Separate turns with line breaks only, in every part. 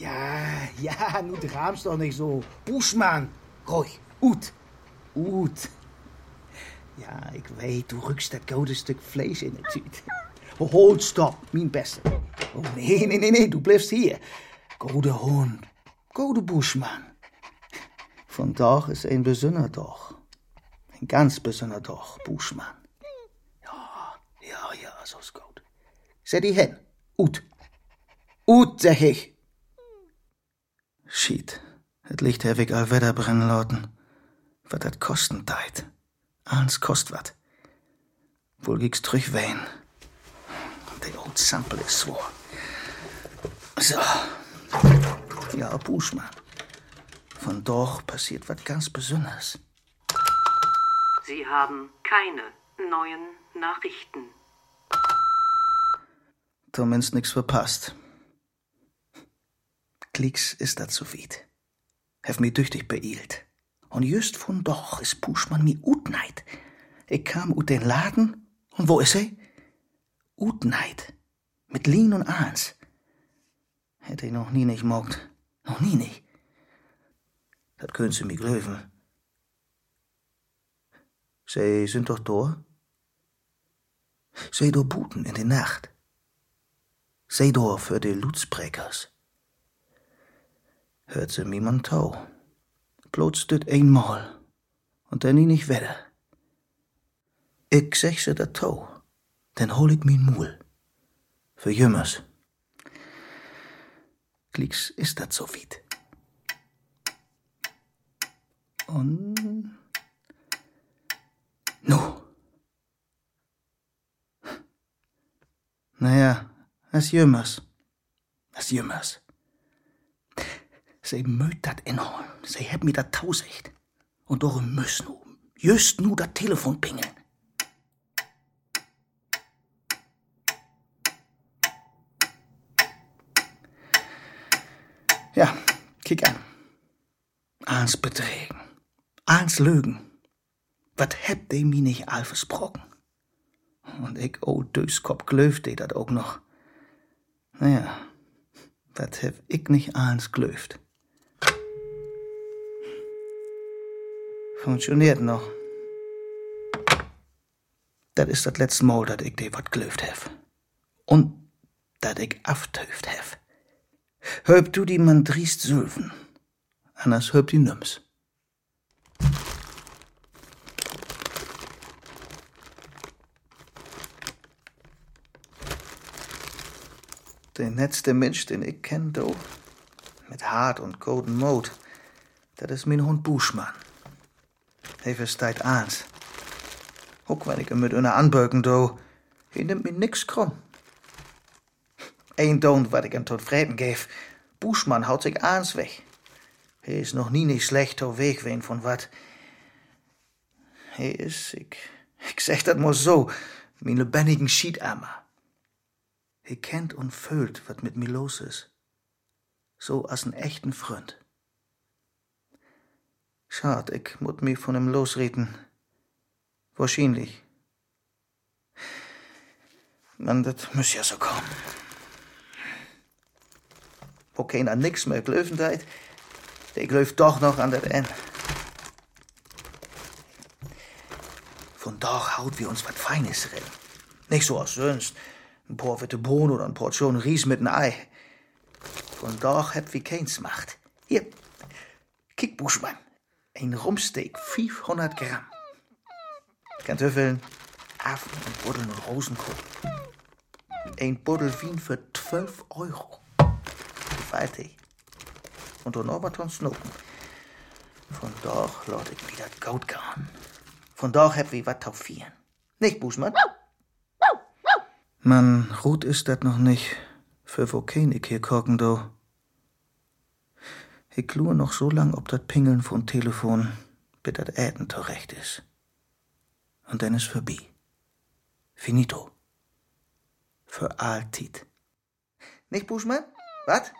Ja, ja, nu dramst doch nicht so. Buschmann, ruhig, ut, ut. Ja, ik weet, du rückst dat gouden stuk vlees in de tuut. Hold, stop, mijn beste. Oh, nee, nee, nee, nee, du blijft hier. Gode Hund, gode Buschmann. Vandaag is een bijzonder dag. Een ganz bijzonder dag, Buschmann. Ja, ja, ja, zo is goed. Zet die hen, ut. Ut, zeg ik.
Shit, het licht heb ik al verder brennen laten. Wat dat kosten tijd. Alles kost wat. Wohl ging's terugween.
De old sample is zwaar. Zo. Ja, Buschmann. Vandaag passiert wat ganz Besonderes.
Sie haben keine neuen Nachrichten.
Zumindest nichts verpasst. Klicks ist dat weit. Hef mi tüchtig beeilt. Just von doch is Buschmann mi utneid. Ich kam ut den Laden und wo is er? Utneid. Mit Lien und Ahns. Hätte ich noch nie nicht mogt. Noch nie nicht. Dat können Sie mir glöwen. Sie sind doch da? Sie do buten in die Nacht. Sie do für die Lutzbreckers. Hört sie mir man tau. Bloß dit einmal. Und dann nicht wieder. Ich sag sie dat tau. Dann hol ich min Mul. Für jümmers. Klicks ist dat so weit. Und. Nu. Naja, as jümmers. As jümmers. Sie mögt dat inhorn. Sie heb mir dat tausicht. Und darum müssen nu, just nu dat Telefon pingeln. Ja, kick an. Ans Betregen. Ans Lügen. Wat hebt de mir nicht all versprochen? Und ich, oh Döskop, glöft de dat ook noch. Naja, wat heb ich nicht alles glöft. Funktioniert noch. Dat is dat letzte Mal, dat ich de wat glöft hef. Und dat ich aftöft hef. Höb du die man driest Sülven. Anders höb die Nüms. Der letzte Mensch, den ich kenn, do, mit Hart und golden Mode, dat is mijn hond Buschmann. Hij verstaat aans. Ook wenn ich hem mit einer anbeuken do, hij nimmt mir nix krumm. Eén don't wat ik hem tot vreden geef. Buschmann haut sich aans weg. Hij is nog nie nicht schlecht to weg wen von wat. Hij is, ik, ik zeg dat maar zo, mijn lebendigen Schietammer. Hij kennt und fühlt, wat mit mir los is. So als een echten Freund. Schad, ich mut mich von ihm losreden. Wahrscheinlich. Man, das muss ja so kommen. Wo keiner nix mehr glöven deit, der glöft doch noch an der N. Von da haut wir uns wat Feines rein. Nicht so als sonst. Ein paar witte Bohnen oder ein Portion Ries mit ein Ei. Von da hat wie keins macht. Hier, kick, Buschmann. Ein Rumsteak, 500 Gramm. Kartoffeln, Affen und Buddeln und Rosenkohl. Ein Buddel Wien für 12 Euro. Gewaltig. Und dann was Snopen. Von laat ich wieder Gold gehen. Von da hab ich was taufieren. Nicht, Buschmann? Man, gut ist dat noch nicht. Für wo ich hier kocken, do. Ich klur noch so lang ob dat Pingeln von Telefon, bis dat Äten zurecht is. Und dann ist vorbei. Finito. Für alltit. Nicht, Buschmann? Wat?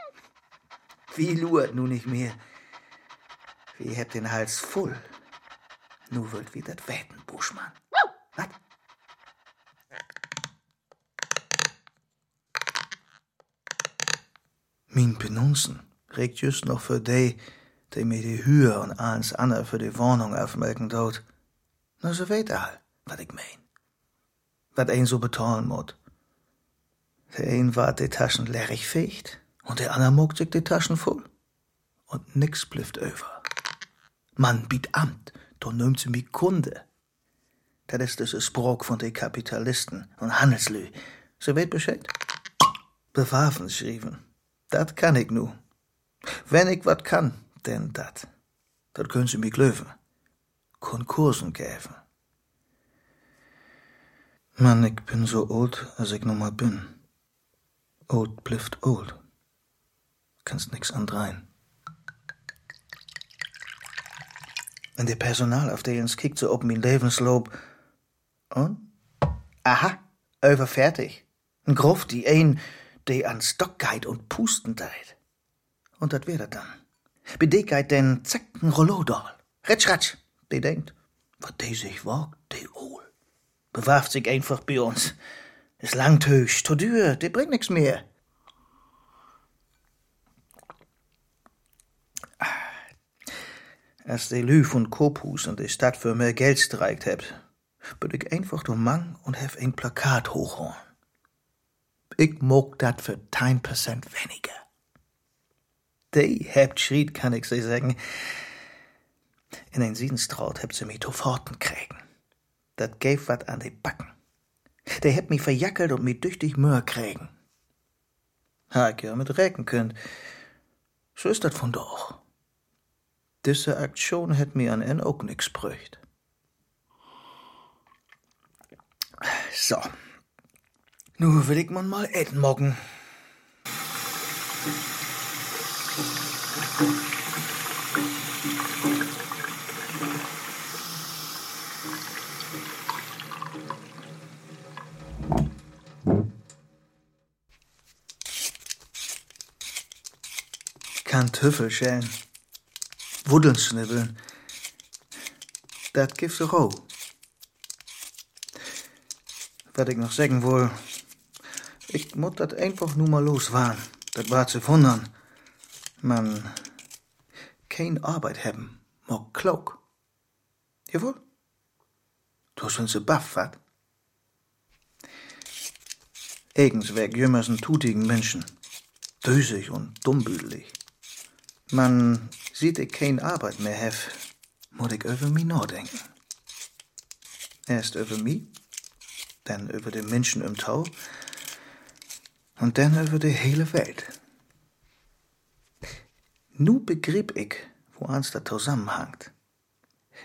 Wie luert nu nicht mehr? Wie hebt den Hals voll. Nu wollt wie dat Wetten, Buschmann. Wat? Min Penunzen. Regt just noch für die, die mir die Hühe und alles andere für die Wohnung aufmelken dort. Na, ze weet al, wat ik meen. Wat een so betalen moet. Der een wart die Taschen leerig fegt und der andere mogt sich die Taschen voll. Und nix blifft over. Man biet Amt, dann nimmt sie mi Kunde. Dat is dus een sprok van de kapitalisten en handelslui. Ze weet bescheid. Bewaffen schrijven. Dat kan ik nu. Wenn ik wat kan, denn dat. Dat kunnen ze mi kleuven. Konkursen geven. Man, ik bin so old, als ik nog maar bin. Old blieft old. Kannst nix andrein. En de personalafdeling kijkt ze op mijn levensloop. En? Aha, over fertig. Een grof die een, die an Stock geit und pusten deit. Und dat wär dat dann. Bei die geit den zack, ein Rollo doll. Retsch, ratsch. Die denkt, wat die sich wagt, die Ohl. Bewaft sich einfach bei uns. Is langtöch, to duur, die bringt nix mehr. Als de Lü von Kopus in de Stadt für mehr Geld streikt hebt, bin ich einfach door Mang und hef ein Plakat hochhauen. Ich mag dat für 10% weniger. Die hebt schriet, kann ich sie sagen. In ein Siedenstraut hebt sie mich toforten kriegen. Dat geef wat an die Backen. Der hebt mich verjackelt und mich düchtig Möhr kriegen. Ha, ich ja mit recken könnt. So ist dat von doch. Diese Aktion hätt mir an en ook nix brücht. So. Nu will ich man mal etten moggen. Kartoffel schälen. Wuddeln schnibbeln. Dat gibt sie roh. Wat ik nog zeggen wil. Ik moet dat einfach nur mal loswaaren. Dat war zu wundern. Man geen Arbeit hebben, maar klok. Jawohl? Du hast uns baff, wat? Eigens weg jümmers en tutigen Menschen. Dösig und dummbüdelig. Man sieht ich kein Arbeit mehr hef, moet ik over mich nachdenken. Erst over mich, dann über die Menschen im Tau und dann über die hele Welt. Nu begrieb ich, wo ans da zusammenhangt.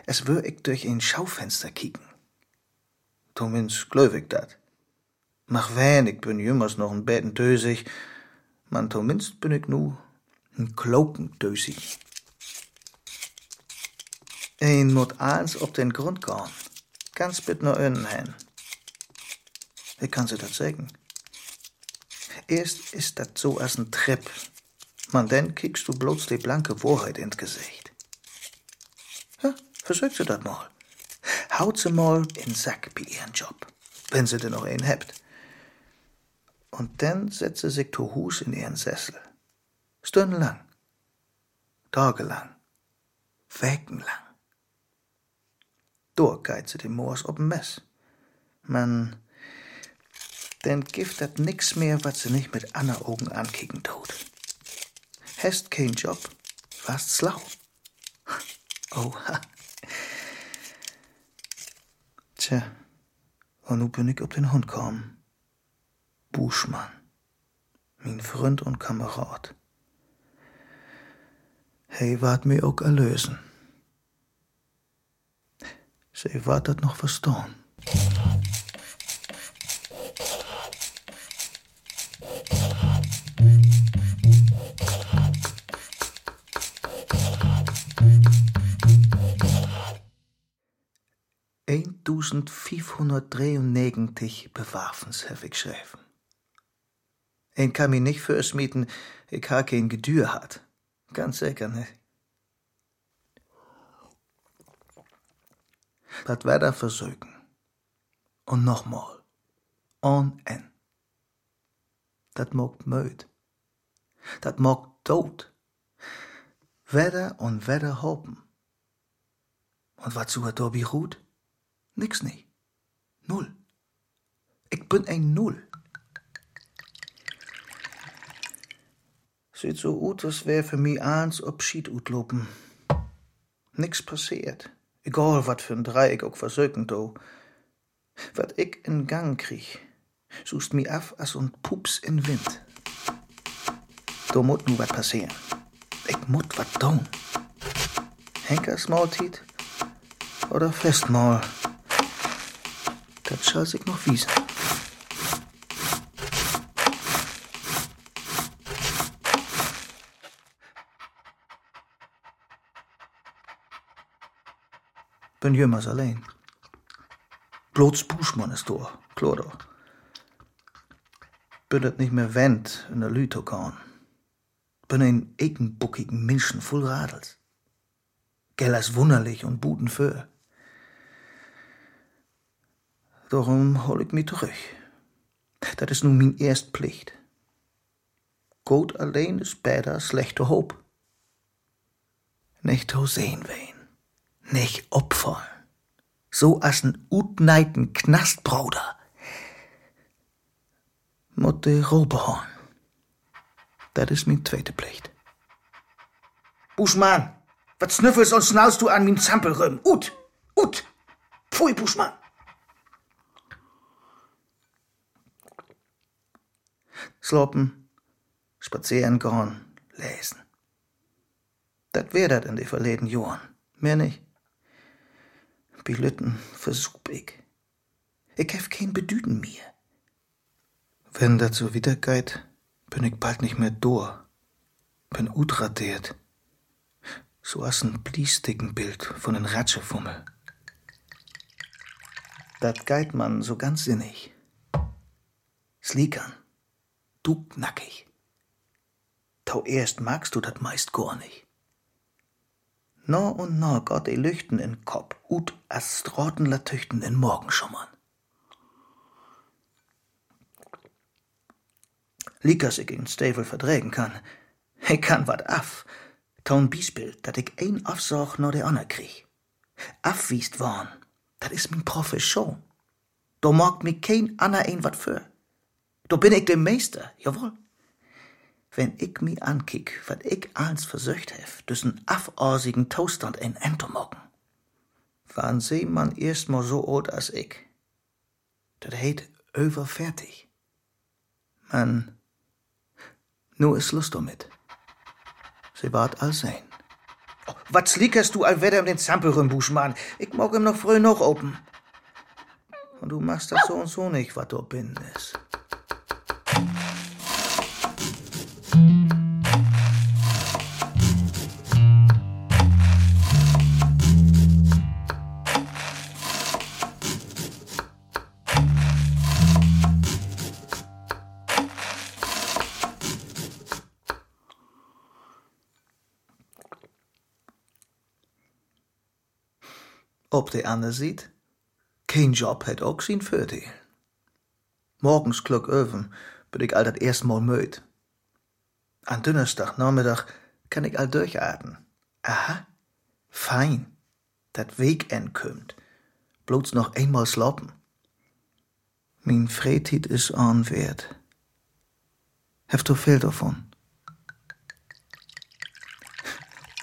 Es wür ich durch ein Schaufenster kicken. Zumindest glaub ich dat. Mach wen, ich bin jümmers noch ein Betten dösig, man zumindest bin ich nu ein Kloken dösig. Ein moet alles op den Grund gaan. Ganz bit nur innen hin. Wie kann sie das sagen? Erst ist das so als ein Trip. Man, dann kriegst du bloß die blanke Wahrheit ins Gesicht. Ja, versuch sie das mal. Haut sie mal in den Sack bei ihren Job, wenn sie denn noch einen habt. Und dann setzt sie sich zu Hus in ihren Sessel. Stundenlang. Tagelang. Weckenlang. Door kijkt ze de moors op een mes. Man, denn gibt dat nix mehr, wat sie nicht mit Anna Augen ankicken tut. Hast keinen Job, warst schlau. Oha. Tja, und nu bin ich ob den Hund gekommen. Buschmann, mein Freund und Kamerad. Hey, wart mir auch erlösen. Sie wartet noch verstanden. 593 bewarfensherwegschreven. En mich nicht fürs mieten, ich ha kein Gedür hat. Ganz zeker nicht. Das war da versögen. Und nochmal. On en. Dat mogt möd. Dat mogt dood. Wedder und wedder hopen. Und was zu Adobe ruht? Nix nicht. Null. Ich bin ein Null. Sieht so ut, als wär für mich eins Abschied utlopen. Nix passiert. Egal, wat für ein Dreieck auch versöken do. Wat ich in Gang krieg, suchst mi af as und Pups in Wind. Da mut nu wat passieren. Ich mut wat tun. Henkers Mahltiet oder Festmahl. Das sich noch wiesen. Bin jemals alleen. Bloß Buschmann ist da, klar doch. Bin het nicht mehr wend in der Lütokan. Bin ein egenbuckigen Menschen voll Radels. Gellers wunderlich und buten für. Darum hol ich mich zurück. Das ist nun min erst Pflicht. Gut allein ist besser schlechte Hoop. Nicht sehen wen, nicht opfern. So as n utneiten Knastbruder. Motte Robehorn. Das ist min zweite Pflicht.
Buschmann, wat snüffelst und schnaust du an min Zampelrüm? Ut, ut, pfui, Buschmann.
Sloppen, spazieren gehen, lesen. Dat wär dat in de verleden Jahren. Mehr nicht. Bilütten versuch ich. Ich hef kein Bedüden mehr. Wenn so wieder geht, bin ich bald nicht mehr da. Bin utradiert. So as ein Bliestickenbild von en Ratschefummel. Dat geht man so ganz sinnig. Sliekern du nackig. Tau erst magst du dat meist gar nicht. No und no Gott e Lüchten in Kopf, ut as Stratenlatüchten in Morgenschummern. Liekers ich in Stavel verträgen kann. Ich kann wat af. Taun Biesbild, dat ich ein Afsorg no de ander krieg. Afwiest worn, dat is min Profession. Da mag mi kein ander ein wat für. Da bin ich der Meister, jawohl. Wenn ich mi ankick, wat ich als versöcht hef, düssen afforsigen Toaststand in Entomocken. Wann seh man erst mal so alt als ich? Dat heet überfertig. Man, nu is Lust damit. Sie wart all sein.
Oh, wat slickerst du all wieder um den Zampelrüm, Buschmann? Ich mag ihm noch früh noch open.
Und du machst das so und so nicht, wat da binnen ist. Ob de ander sieht, kein Job het ook zijn voordeel. Morgens klok öven all dat erstmal müd. An Donnerstag Nachmittag kann ich all durchatmen. Aha, fein, dat Weekend kümmt. Bloß noch einmal sloppen. Min Fretit is anwert. Heft du viel davon?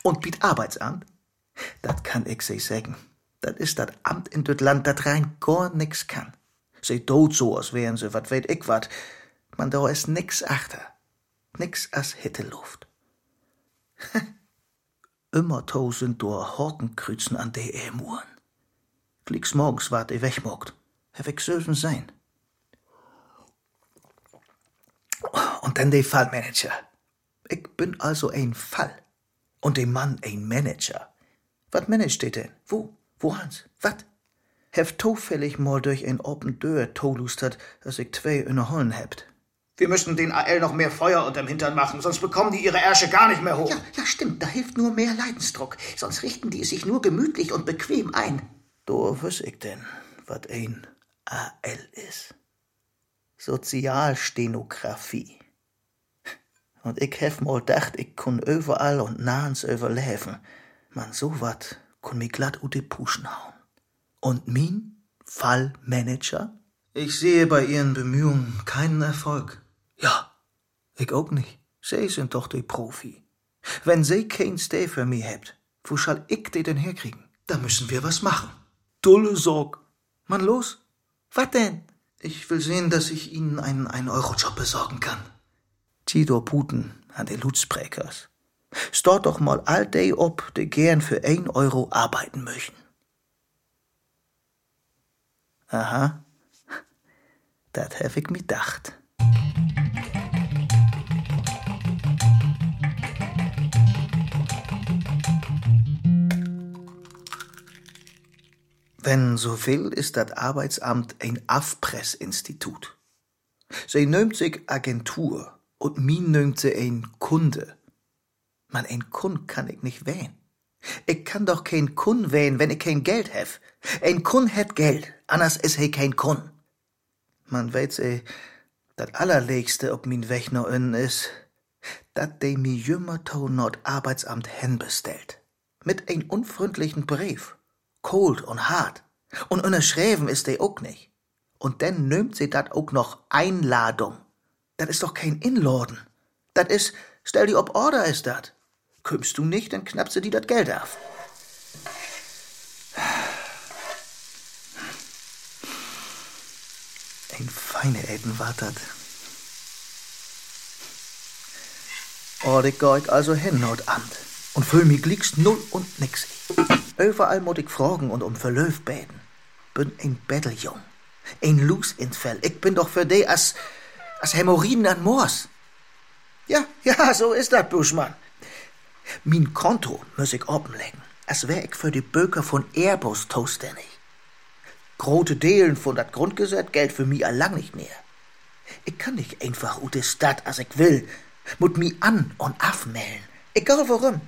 Und biet Arbeitsamt? Dat kann ich sich sagen. Dat is dat Amt in dit Land, dat rein gar nix kann. Sie tut so, als wären sie, wat weet ich wat. Man, da is nix achter. Nix as Hitteluft. Immer tausend da Horkenkrüzen an de Emuren. Flieg's morgens wart i wegmogt. Hef ich söfen sein. Und dann de Fallmanager. Ich bin also ein Fall. Und de Mann ein Manager. Wat managt de denn? Wo? Wo Hans? Wat? Hef zufällig mal durch ein Open Deur tolustert, dass ich zwei in der Hollen hebt.
Wir müssen den AL noch mehr Feuer unterm Hintern machen, sonst bekommen die ihre Ärsche gar nicht mehr hoch.
Ja, ja, stimmt, da hilft nur mehr Leidensdruck. Sonst richten die sich nur gemütlich und bequem ein.
Da wüs ich denn, wat ein AL is. Sozialstenografie. Und ich hef mal gedacht, ich kun überall und nahens überleben. Man, so wat kun mi glatt ut die Puschen hauen. Und min Fallmanager? Ich sehe bei ihren Bemühungen keinen Erfolg. Ja, ich auch nicht. Sie sind doch die Profi. Wenn sie kein Stay für mich habt, wo schall ich die denn herkriegen? Da müssen wir was machen. Dulle Sorg. Mann, los. Was denn? Ich will sehen, dass ich Ihnen einen 1-Euro-Job besorgen kann. Tito Puten an de Lutzpräkers. Stort doch mal all die ob, die gern für 1 Euro arbeiten möchten. Aha, dat hef ich mir dacht. Wenn so will, ist dat Arbeitsamt ein Afpressinstitut. Sie nömt sich Agentur und min nömt sie ein Kunde. Man, ein Kund kann ich nicht wählen. Ich kann doch kein Kun wählen, wenn ich kein Geld hef. Ein Kun het Geld, anders is he kein Kun. Man weet se, dat allerlegste ob min Weg noch innen is, dat de mi jümmer to not Arbeitsamt hen bestellt. Mit ein unfreundlichen Brief. Cold und hart. Und unterschreiben ist de auch nicht. Und dann nimmt sie dat auch noch Einladung. Dat is doch kein Inladen. Dat is, stell die ob Order is dat. Kümmst du nicht, dann knappst du die dat Geld auf. Ein feine Äten war dat. Oh, ich geh also hin, not Amt. Und fühl mi glickst null und nix. Überall muss ich fragen und um Verlöf beten. Bin ein Betteljung. Ein Lus ins. Ich bin doch für die as, as Hämorrhoiden an Moors. Ja, ja, so ist dat, Buschmann. Min Konto muss ich openlegen, als wär ich für die Böker von Airbus zuständig. Grote Delen von dat Grundgesetz Geld für mi allang nicht mehr. Ich kann nicht einfach ut de Stadt, as ich will, mut mi an und afmelden. Egal warum.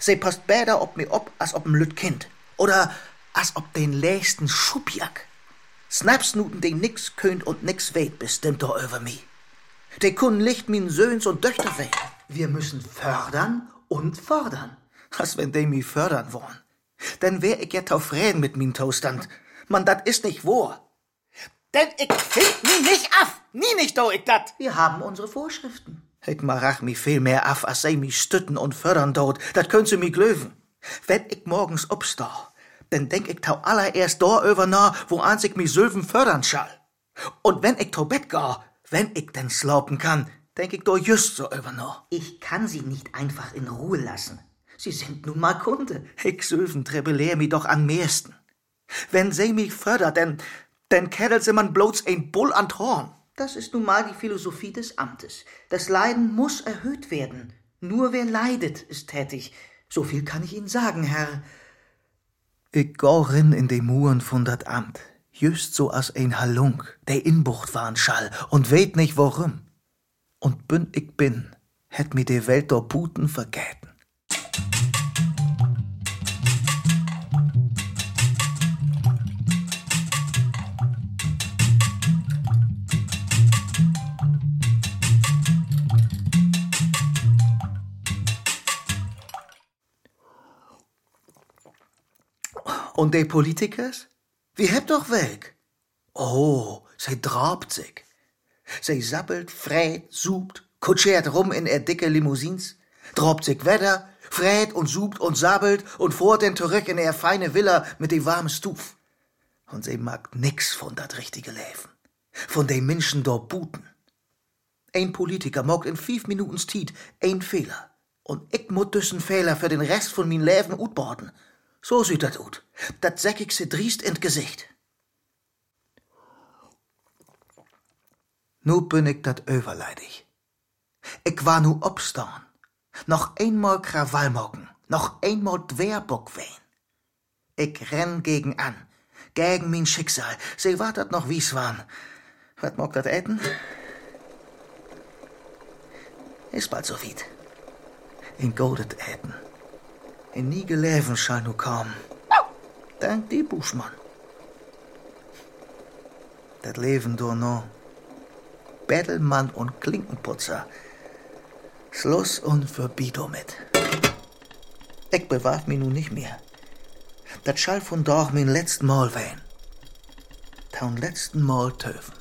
Sie passt besser ob mi ob, als ob ein Lüt Kind. Oder als ob den letzten Schubjack. Snapsnuten, die nix könnt und nix weht, bestimmt doch über mi. Die kunden Licht min Söhns und Töchter weg. Wir müssen fördern und fordern. Als wenn die mi fördern wollen. Dann wär ich ja auf Reden mit min Toaststand. Man, dat is nicht wahr. Denn ich find mi nicht af. Nie nicht do ich dat.
Wir haben unsere Vorschriften.
Ich marach mi viel mehr af, als sie mi stütten und fördern dort. Dat könnt sie mi glöwen. Wenn ich morgens obstau, dann denk ich tau allererst da über na, wo ans ich mi Sülven fördern schall. Und wenn ich tau Bett ga, wenn ich denn slaupen kann, denk ich do just so über na.
Ich kann Sie nicht einfach in Ruhe lassen. Sie sind nun mal Kunde.
Ich Sülven trebelär mi doch am meisten. Wenn sie mi fördert, denn, denn man bloß ein Bull an Horn.
Das ist nun mal die Philosophie des Amtes. Das Leiden muss erhöht werden. Nur wer leidet, ist tätig. So viel kann ich Ihnen sagen, Herr.
Ich gau rin in de Muren von dat Amt, just so as ein Halunk, der Inbucht war'n schall und weet nicht warum. Und bin ich bin, hätt mi de Welt do Puten vergäten. Und de Politikers? Wie hebt doch weg? Oh, sie drabt sich. Sie sappelt, frät, supt, kutschert rum in er dicke Limousins, drabt sich wetter, frät und supt und sabbelt und fuhrt den zurück in er feine Villa mit de warme Stuf. Und sie mag nix von dat richtige Leben. Von de Menschen dort buten. Ein Politiker mogt in fünf Minuten Tiet ein Fehler. Und ich mut düssen Fehler für den Rest von min Leben utborden. So sieht dat ut. Dat säck ich se driest in Gesicht. Nu bin ich dat överleidig. Ich war nu obstaan. Noch einmal Krawall mocken. Noch einmal Dwerbock wehen. Ich renn gegen an. Gegen min Schicksal. Se wat dat noch wie's waren. Wat mock dat äten? Is bald so weit. In goldet äten. In nie geleven schein nu kam. Dank die Buschmann. Dat Leben door no. Bettelmann und Klinkenputzer. Schluss und vorbei damit. Ich bewarf mich nun nicht mehr. Das schall von doch mein letzten Mal wehen. Taun letzten Mal töfen.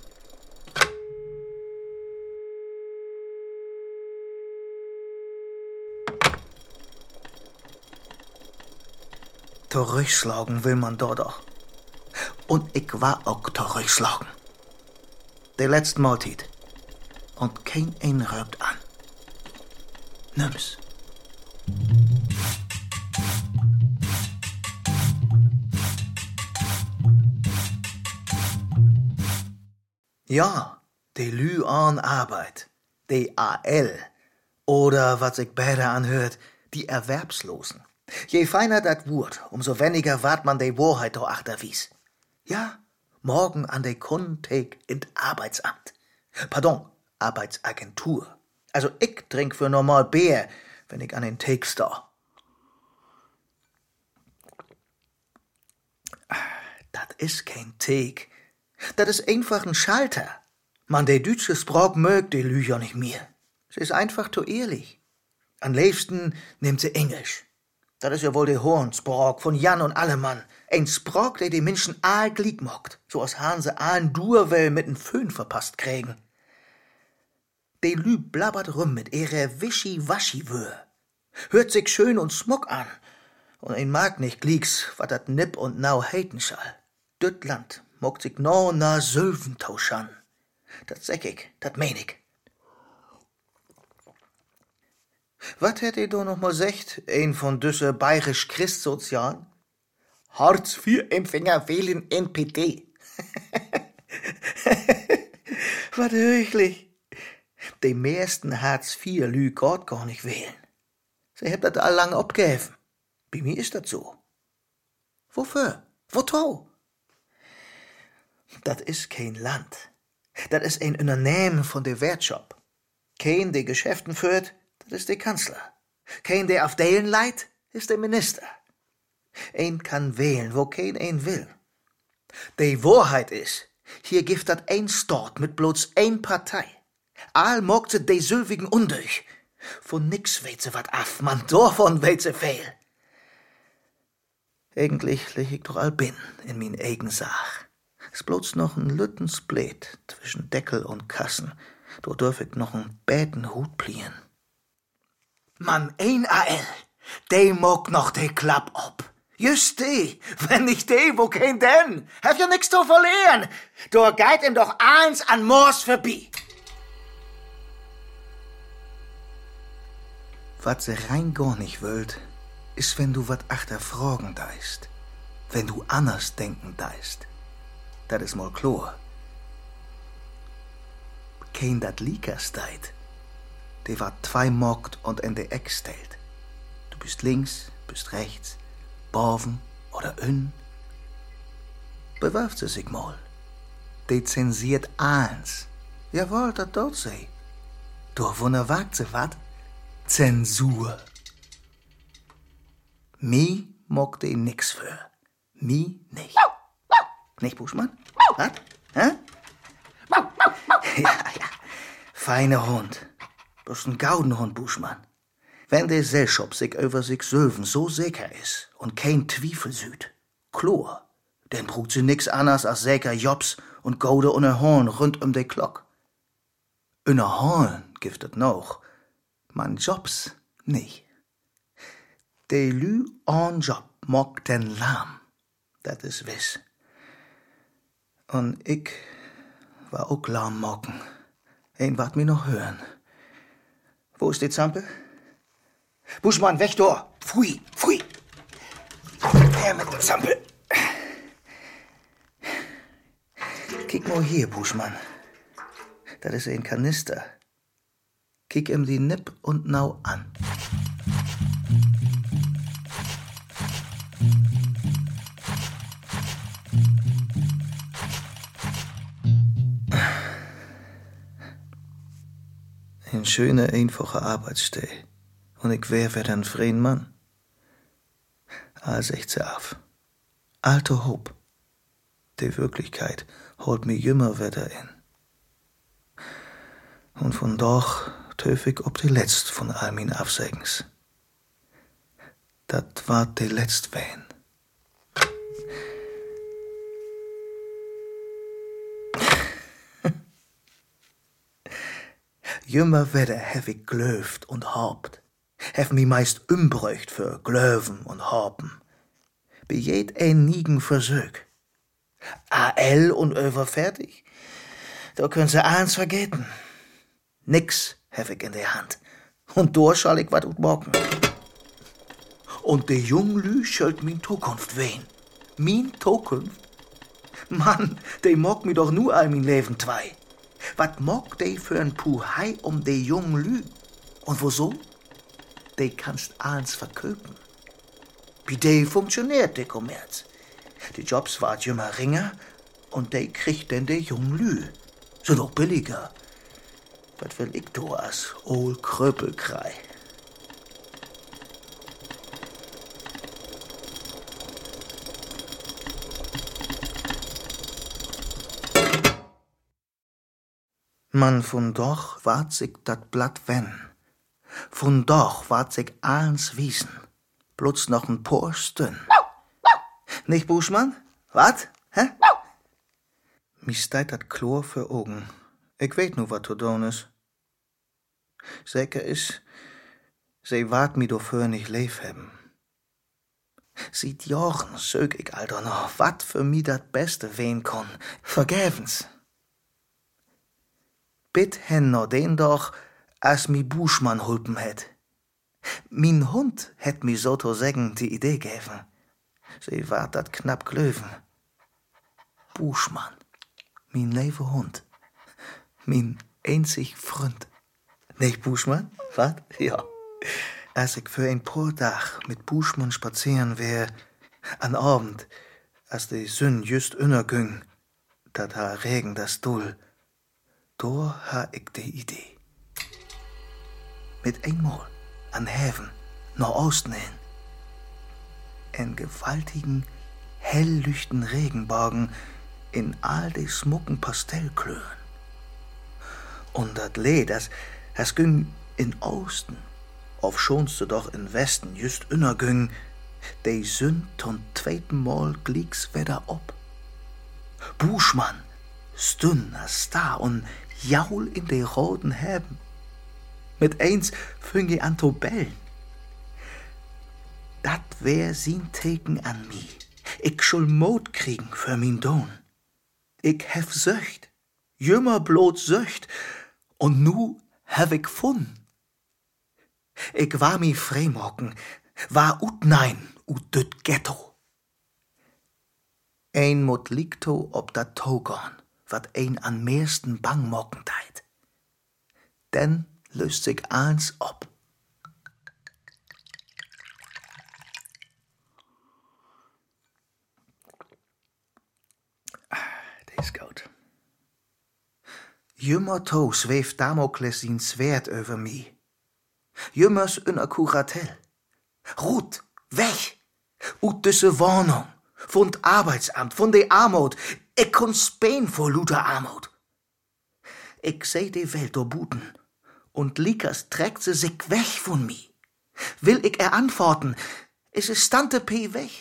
Zurückschlagen will man da doch. Und ich war auch zurückschlagen. Der letzte Mahlzeit. Und kein ein rübt an. Nimm's. Ja, de Lü an Arbeit. De AL. Oder, was sich besser anhört, die Erwerbslosen. Je feiner dat Wurt, umso weniger wart man de Wahrheit do achterwies. Ja, morgen an de Kundtag in Arbeitsamt. Pardon, Arbeitsagentur. Also ich trink für normal Bier, wenn ich an den Tag sta. Dat is kein Tag. Dat is einfach ein Schalter. Man, de deutsche Sprach mögt de Lücher nicht mehr. Sie is einfach zu ehrlich. Am liebsten nimmt sie Englisch. Dat is ja wohl de Hornsprach von Jan und Allemann. Ein Sprach, der die Menschen all glied mockt, so als Hanse allen Durwell mit n Föhn verpasst kriegen. De Lü blabbert rum mit ihrer Wischi-Waschi-Wör. Hört sich schön und smuck an. Und ein mag nicht glieks, wat dat nipp und nau heiten schall. Düt Land mockt sich no na Sölventausch an. Dat sag ich, dat mein ich. Wat hätt ihr do noch mal secht, ein von düsse bayerisch Christsozialen? Hartz-IV-Empfänger wählen NPD. Wat höchlich. Die meisten Hartz-IV-Lü Gott gar nicht wählen. Sie habt dat all lang abgeheven. Bei mir ist dat so. Wofür? Woto? Dat is kein Land. Dat is ein Unternehmen von der Wertschop. Kein, der Geschäften führt, dat is der Kanzler. Kein, der auf Delen leiht, ist der Minister. Ein kann wählen, wo kein ein will. Die Wahrheit is, hier gibt dat ein Staat mit bloß ein Partei. All mogt se de sülwigen undurch. Von nix weet se wat af, man davon weet se veel. Eigentlich leg ich doch all bin in min eigen Sach. Es bloß noch n lütten Split zwischen Deckel und Kassen. Do dürf ich noch n bäten Hut pliehen. Man, ein AL, de mog noch de Klapp ob. Just die, wenn nicht die, wo kein denn? Hab ja nix zu verlieren. Da geht ihm doch eins an Moors vorbei. Was sie rein gar nicht wollt, ist, wenn du wat achter fragen deist. Wenn du anders denken deist. Dat is mal klar. Kein dat Liekersteit. Der war zwei mockt und in der Eck stellt. Du bist links, bist rechts, boven oder ün. Bewerft sie sich mal. De zensiert eins. Jawohl, dat dort sei. Doch wunder wagt sie wat? Zensur. Mi mockte ihm nix für. Mi nicht. Nicht, Buschmann? Was? Hä? Ja, ja. Feiner Hund. Bloß ein Gaudenhund, Buschmann. Wenn der Selschop sich über sich Söven so sicher is und kein Zweifel süd, Chlor, denn braucht sie nix anders als säker Jobs und und ein Horn rund um de Glock. A Horn giftet noch, man Jobs nicht. De Lü on Job mock den lahm, dat is wiss. Und ich war auch lahm mocken. Ein wat mir noch hören. Wo ist die Zampe? Buschmann, da! Pfui, pfui! Her mit der Zampe! Kick mal hier, Buschmann. Das ist ein Kanister. Kick ihm die Nipp und Nau an. Ein schöner, einfacher Arbeitsstelle. Und ich wär wieder ein freien Mann. Als ich auf. Alte Hope. Die Wirklichkeit holt mir jümmer wieder in. Und von doch höf op de letst von all min afzegens. Dat war de letst ween. Jümmer wedde hef ik glöft und haupt, hef mi meist umbräucht für glöven und haupen. Bejet ein nigen Versög. AL und över fertig. Da können sie eins vergeten. Nix hef ich in der Hand. Und durch schall ich wat ut morgen. Und de Junglü schölt min Zukunft wehen. Min Zukunft? Mann, de mock mi doch nur all min Leben zwei. Wat mock de für ein Puhai um de Junglü? Und woso? De kannst eins verköpen. Wie de funktioniert de Kommerz. Die Jobs wart jümmer ringer und de kriegt denn de Junglü. Sind auch billiger. Was will ich do as ol Kröpelkrei? Man von doch wart sich dat Blatt wenn. Von doch wart sich eins wiesen. Blutz noch ein paar Stünd. Nicht, Buschmann? Wat? Hä? Mi steit dat Chlor für Augen. Ich weet nu wat zu doen is. Zeker is, sie wart mi dafür nicht leef hebben. Sieht Jochen, sög ich alter noch, wat für mi dat Beste wehen kon. Vergebens. Bitt hen no den doch, as mi Buschmann hulpen het. Min Hund het mi so to sägen die Idee gäven. Sie wart dat knapp glöven. Buschmann, min leve Hund. Min einzig Freund. Nicht Buschmann? Wat? Ja. Als ich für ein paar Tag mit Buschmann spazieren wär, an Abend, als die Sünn just unterging, dat ha Regen das Dull, da ha ich die Idee. Mit einmal an Häfen nach Osten hin. En gewaltigen, helllüchten Regenbogen in all die smucken Pastellklören. Und dat Lee, das, das ging in Osten, auf schonste doch in Westen just innerging, de Sünd ton zweiten Mal glieks wieder ob. Buschmann, stünn as da und jaul in de roten Häben. Mit eins fing i an to bellen. Dat wär sin Teken an mi. Ich schul Mot kriegen für min Don. Ich hef Söcht, jümmer blot Söcht, und nu hef ich fun. Ich war mi Fremocken, war ut nein, ut düt Ghetto. Ein mut liegto ob dat Togon, wat ein an meisten bang mocken teit. Denn löst sich eins ob. Der ist Jümmer to zweeft Damokles über mi. Jümmers in a Kuratel. Ruth, weg! Ut düsse Wohnung, von Arbeitsamt, von de Armut. Ich kun spähen vor Luther Armut. Ich seh die Welt buten, und Likas trägt sie sich weg von mi. Will ich er antworten, es ist Tante P weg.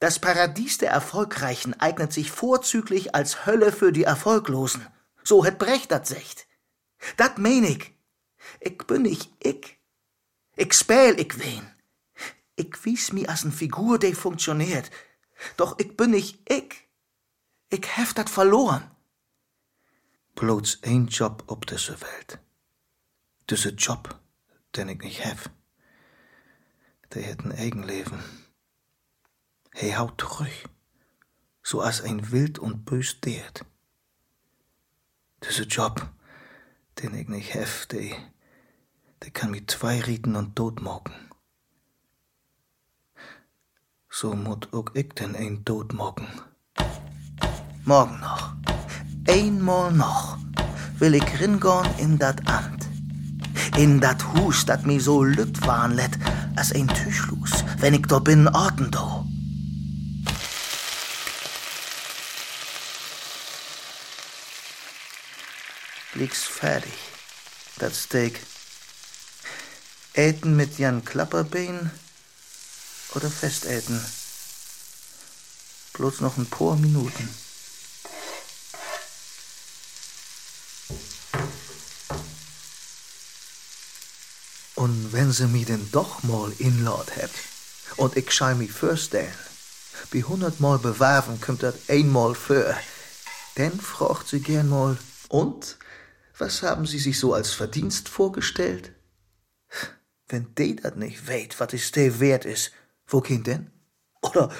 Das Paradies der Erfolgreichen eignet sich vorzüglich als Hölle für die Erfolglosen. So het Brecht dat secht. Dat mein ich. Ich bin nicht ich. Ich späl ich wen. Ich wies mi as n Figur, die funktioniert. Doch ich bin nicht ich. Ich hef dat verloren. Bloß ein Job op diese Welt. Diese Job, den ich nicht hef. Der het ein Eigenleben. He haut terug, so als ein wild und bös deert. Diese Job, den ich nicht hef, der, kann mi zwei rieten und tot mocken. So mut ook ich denn ein tot mocken. Morgen noch, einmal noch, will ich ringorn in dat Amt. In dat Hus, dat mi so lütt waren let, als ein Tüchlus, wenn ich do bin orten do. Lieg's fertig, dat Steak Äten mit Jan Klapperbein oder Festäten? Bloß noch ein paar Minuten. Und wenn sie mi denn doch mal inlaut hat und ich schei mi vorstellen, wie hundertmal bewerben kommt das einmal für, dann fragt sie gern mal, und? Was haben Sie sich so als Verdienst vorgestellt? Wenn die dat nicht weet, wat is de wert is, wo kind denn? Oder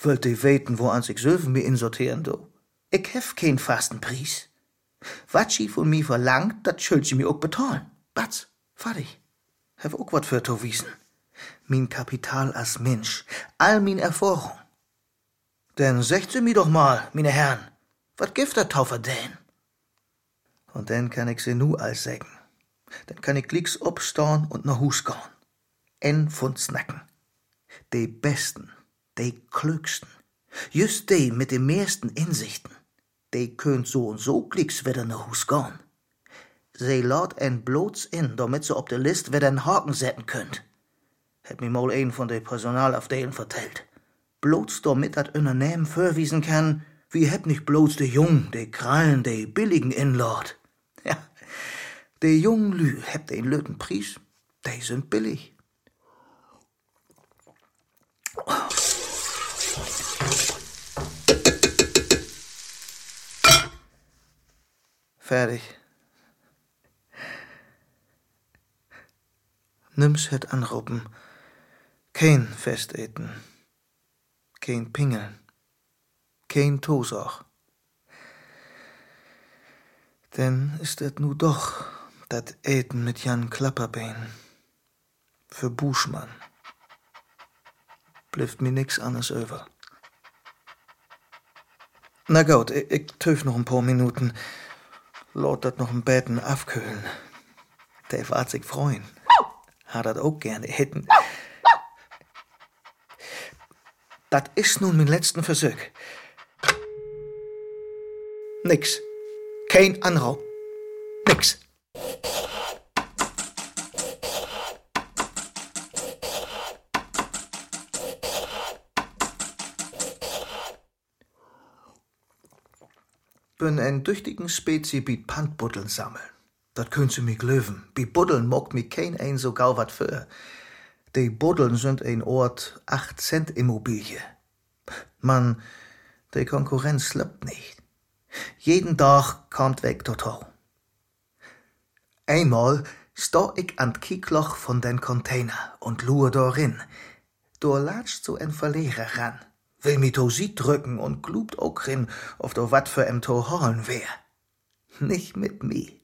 wollt die weten, wo an sich Söven mir insortieren do? Ich hef kein fasten Preis. Wat sie von mir verlangt, dat schuld sie mir auch bezahlen. Batz, fertig. Hef auch wat für to wiesen. Min Kapital als Mensch, all min Erfahrung. Denn secht sie mir doch mal, meine Herren, wat gift der Taufer denn? Und dann kann ich sie nu als sägen. Dann kann ich glicks obstauen und nach Hus gehen. En von snacken. Die Besten, die Klügsten, just die mit den meisten Insichten, die könnt so und so glicks wieder nach Hus gehen. Sie laut en bloß in, damit sie ob der List wieder einen Haken setzen könnt. Hat mir mal ein von de Personalabteilung vertellt. Bloß damit dat Unternehmen verwiesen kann, wie hätt nicht bloß de Jung, de Krallen, de billigen Inlord. Ja, de jungen Lü hebt een löten Preis, die sind billig. Fertig. Nimm's het anruppen. Kein Festeten. Kein Pingeln. Kein Tosach. Denn ist et nu doch dat Eten mit Jan Klapperbein. Für Buschmann. Blifft mir nix anderes über. Na gut, ich, ich töf noch ein paar Minuten. Laut dat noch ein Betten afkühlen. Der wird sich freuen. Hat dat auch gerne hätten. Dat ist nun mein letzten Versuch. Nix. Kein Anraub. Nix. Bin ein tüchtigen Spezi biet Pantbuddeln sammeln. Dat könnt sie mich löwen. Bi Buddeln mogt mi kein ein so gau wat für. Die Buddeln sind ein Ort 8 Cent Immobilie. Man, die Konkurrenz slippt nicht. Jeden Tag kommt weg total. Einmal sta ich an Kiekloch von den Container und lure darin. Da latscht so ein Verlierer ran, will mi to sie drücken und glubt auch rin, ob do wat für em to holen wär. Nicht mit mi.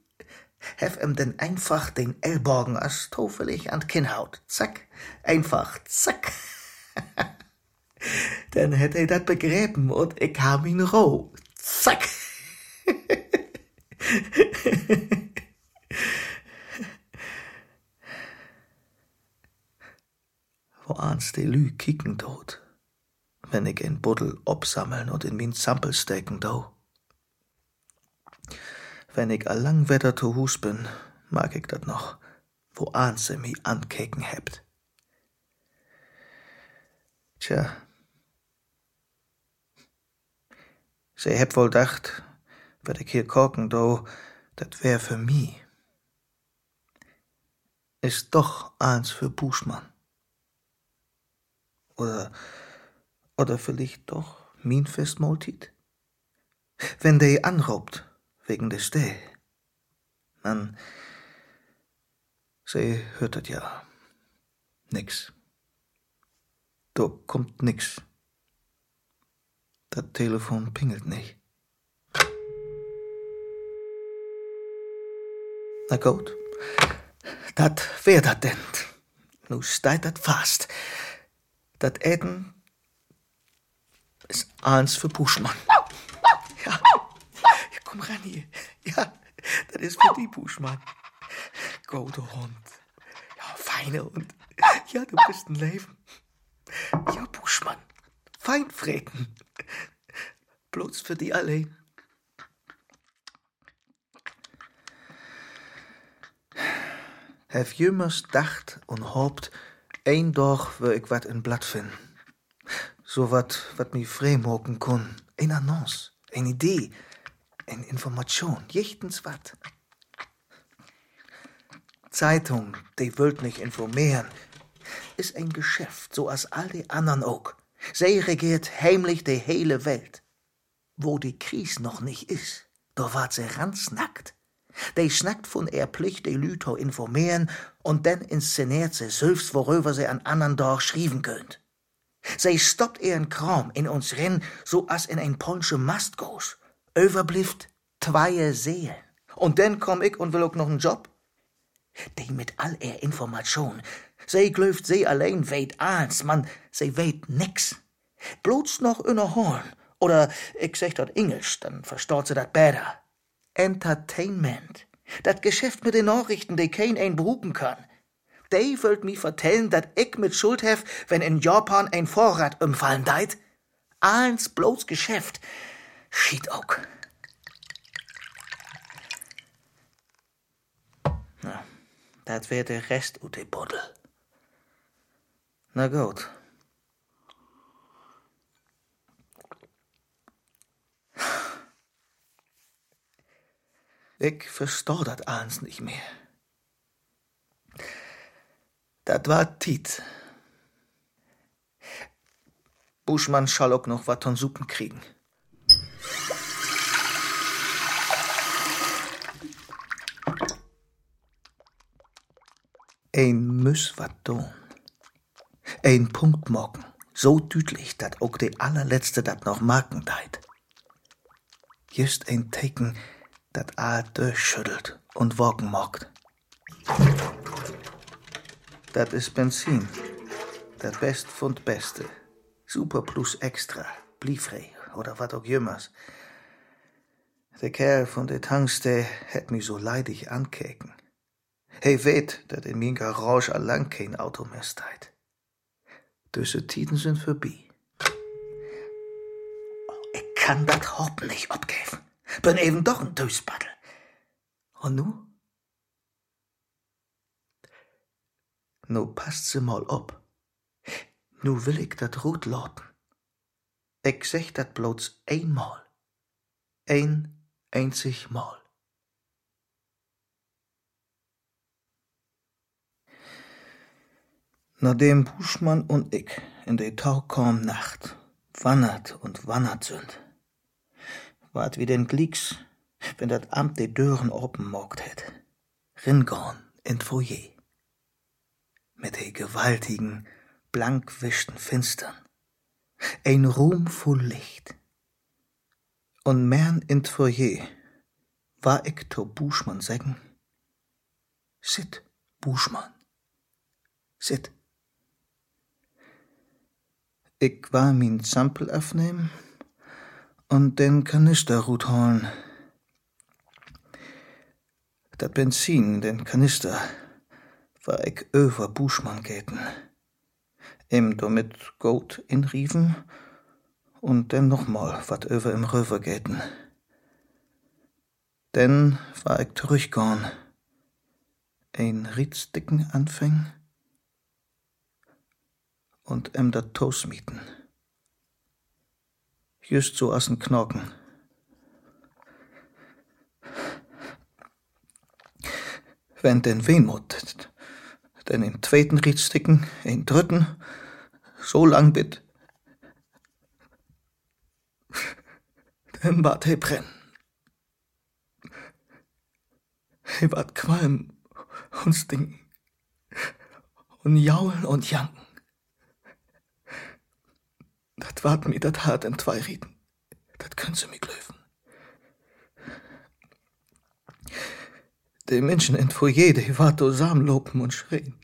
Hef em denn einfach den Ellbogen as tofelig an Kinnhaut. Zack, einfach, zack. Dann hätt er dat begräben und ich ham ihn roh. Zack. Wo ans de Lü kicken dort, wenn ich en Buddel obsammeln und in min Zampel stecken do. Wenn ich allang Wetter zu Hus bin, mag ich dat noch, wo ans se mi ankeken hebt. Tja, sie heb wohl dacht, werd ich hier korken do, dat wär für mi. Ist doch eins für Buschmann. Oder, oder vielleicht doch min Festmahltit? Wenn de anraubt, wegen des Steh, man, sie hört dat ja. Nix. Da kommt nix. Das Telefon pingelt nicht. Na gut, dat wär dat denn. Nu steit dat fast. Dat Eten ist eins für Buschmann. Ja, ja komm ran hier. Ja, das ist für die Buschmann. Gute Hund. Ja, feine Hund. Ja, du bist ein Leben. Ja, Buschmann. Feinfreten. Bloß für die allein. hef jümmers dacht und hoopt, een dag wil ik wat in blad vinden. Zo wat, wat mi vreemoken kon. Een annonce, een idee, een information, jichtens wat. Zeitung, die wilt nicht informieren, ist ein Geschäft, so als all die anderen auch. Sie regiert heimlich die hele Welt. Wo die Krise noch nicht ist, da wart sie ganz nackt. Die snackt von er Pflicht, die Lüter informieren und dann inszeniert sie selbst, worüber sie an anderen Tag schrieben könnt. Sie stoppt ihren Kram in uns rin, so as in ein polnische Mast goes. Überblifft zwei Seelen. Und dann komm ich und will auch noch einen Job? Die mit all er Information. Sie glöft sie allein weet alles, man, sie weet nix. Bloß noch in Horn. Oder ich sag dat Englisch, dann verstaut sie dat besser. Entertainment. Dat Geschäft mit den Nachrichten, die kein ein berufen kann. Die wollt mi vertellen, dat ich mit Schuld hef, wenn in Japan ein Vorrat umfallen deit. Alles bloß Geschäft. Schied auch. Na, dat wär der Rest ut de Buddel. Na gut. Ich versteh dat eins nicht mehr. Dat war Tiet. Buschmann schall auch noch wat von Suppen kriegen. Ein müss wat tun. Ein Punkt morgen. So düdlich, dat auch de allerletzte dat noch marken deit. Just ein Teken, dat a durchschüttelt und wogen mockt. Dat is Benzin. Dat best von Beste. Super plus extra. Bliefrei oder wat auch jümmers. Der Kerl von der Tankste hätt mi so leidig ankeken. He weet dat in min Garage allang kein Auto mehr steit. Düsse Tiden sind vorbei. Ich kann dat Hoppen nicht abgeben. Bin eben doch ein Dösbaddel. Und nu? Nu passt sie mal op. Nu will ich dat rot laten. Ich sech dat bloß einmal. Ein einzig Mal. Nachdem Buschmann und ich in de taukaum Nacht wannert und wannert sind, wart wie den Glicks, wenn dat Amt de Dören open mogt het, ringorn in Foyer. Mit de gewaltigen, blankwischten Finstern, ein Ruhm voll Licht. Und mern in Foyer war ich to Buschmann sägen, Sit, Buschmann, sit. Ich war min Zampel aufnehmen und den Kanister gut holen. Dat Benzin, den Kanister, war ich über Buschmann geten. Ihm damit Gold inriefen und dann nochmal wat über im Röver geten. Denn war ich zurückgegangen. Ein Rietsdicken anfäng und em dat Toast mieten. Just so assen Knochen. Wenn den Wehmut, denn in zweiten Riedsticken, in dritten, so lang bit, dann wart he brenn. He wart qualm und stinken und jaulen und janken. Dat wart mir dat hart in zwei Rieden. Dat können sie mir glöfen. Die Menschen in Foyer, die wart zusammen lopen und schrien.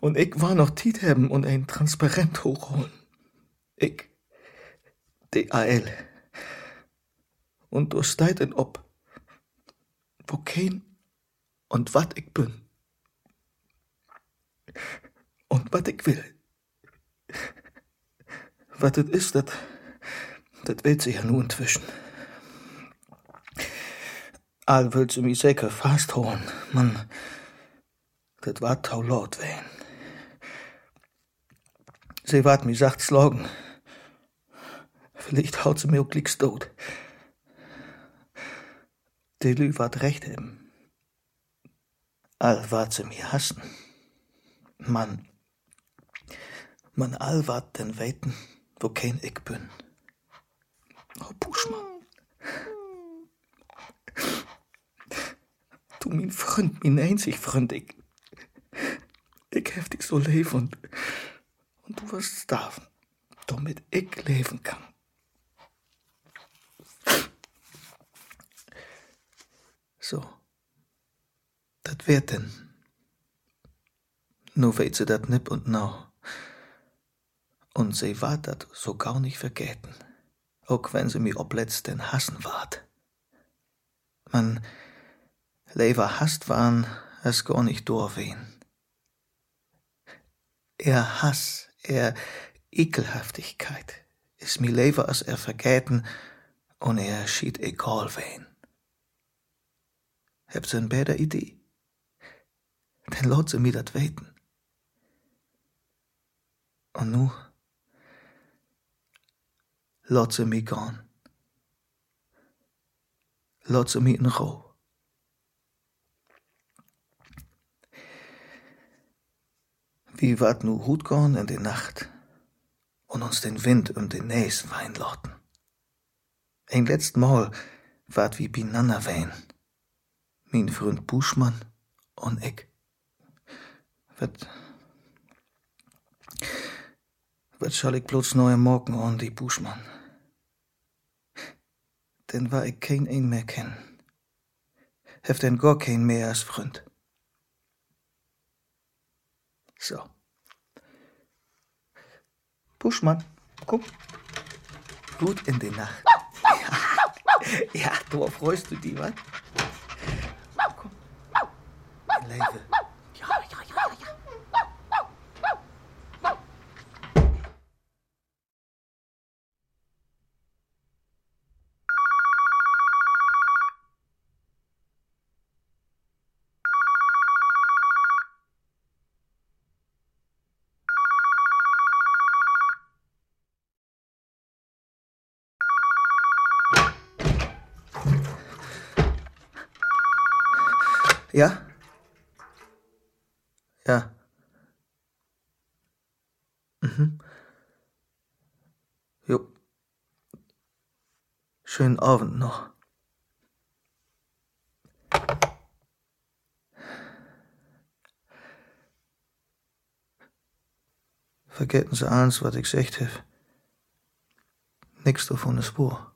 Und ich war noch Tiet haben und ein Transparent hochholen. Ich, DAL. Und du steit in ob, wo kein und wat ich bin. Und wat ich will. Wat het is, dat, dat weet ze ja nu intussen. All will sie mich sicher fastholen. Man, das war tau laut wehen. Sie wart mich sacht slogen. Vielleicht haut sie mir auch glicks tot. Die Lü wart recht haben. All wart sie mir hassen. Man, man all wart den weten, wo kein ich bin. Oh, Buschmann. Du, mein Freund, mein einzig Freund, ich, ich hef dich so lieb und, und du wirst da, damit ich leben kann. So, das wird denn. Nur weet sie dat nipp und nau. Und sie ward dat so gar nicht vergeten, auch wenn sie mich obletzt den hassen ward. Man lever hasst waren, es gar nicht durchwehen. Er Hass, er Ekelhaftigkeit ist mir lever als er vergeten und er schied egal wen. Habt ihr eine bessere Idee? Dann lot sie mir dat weten. Und nu, lot sie mir gehen. Lot sie mir in Ruhe. Wie wat nu gut gehen in die Nacht und uns den Wind um den Näs wein lotten. Ein letzt Mal wart wie binanna wein. Mein Freund Buschmann und ich. Wat, wat soll ich bloß neue Morgen an die Buschmann? Denn war ich kein ein mehr kennen. Heft denn gar kein mehr als Freund. So. Buschmann, komm. Gut in die Nacht. Ja, ja du freust du dich, was? Komm. Lebe. Ja, ja, ja, ja. Ja? Ja. Mhm. Jo. Schönen Abend noch. Vergessen Sie eins, was ich gesagt hab. Nix davon ist wahr.